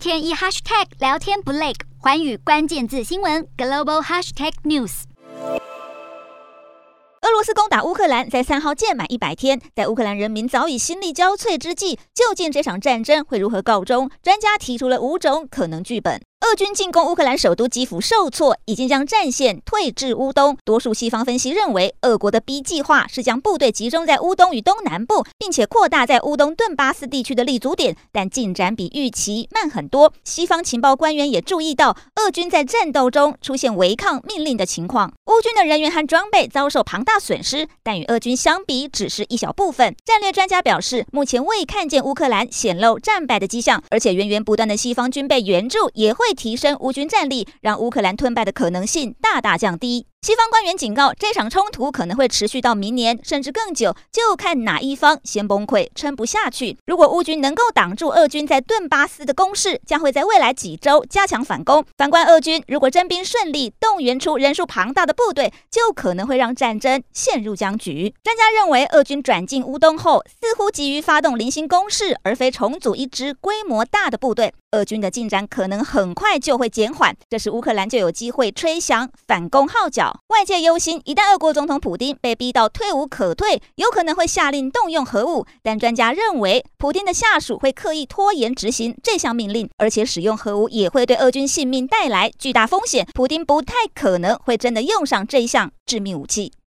天一 hashtag 聊天不累，环宇关键字新闻 global hashtag news。俄罗斯攻打乌克兰，在三号届满一百天，在乌克兰人民早已心力交瘁之际，究竟这场战争会如何告终？专家提出了五种可能剧本。俄军进攻乌克兰首都基辅受挫，已经将战线退至乌东。多数西方分析认为，俄国的 B 计划是将部队集中在乌东与东南部，并且扩大在乌东顿巴斯地区的立足点，但进展比预期慢很多。西方情报官员也注意到，俄军在战斗中出现违抗命令的情况。乌军的人员和装备遭受庞大损失，但与俄军相比，只是一小部分。战略专家表示，目前未看见乌克兰显露战败的迹象，而且源源不断的西方军备援助也会提升乌军战力，让乌克兰吞败的可能性大大降低。西方官员警告，这场冲突可能会持续到明年，甚至更久，就看哪一方先崩溃，撑不下去。如果乌军能够挡住俄军在顿巴斯的攻势，将会在未来几周加强反攻。反观俄军，如果征兵顺利，动员出人数庞大的部队，就可能会让战争陷入僵局。专家认为，俄军转进乌东后，似乎急于发动零星攻势，而非重组一支规模大的部队。俄军的进展可能很快就会减缓，这时乌克兰就有机会吹响反攻号角。外界忧心，一旦俄国总统普京被逼到退无可退，有可能会下令动用核武。但专家认为，普京的下属会刻意拖延执行这项命令，而且使用核武也会对俄军性命带来巨大风险。普京不太可能会真的用上这一项致命武器。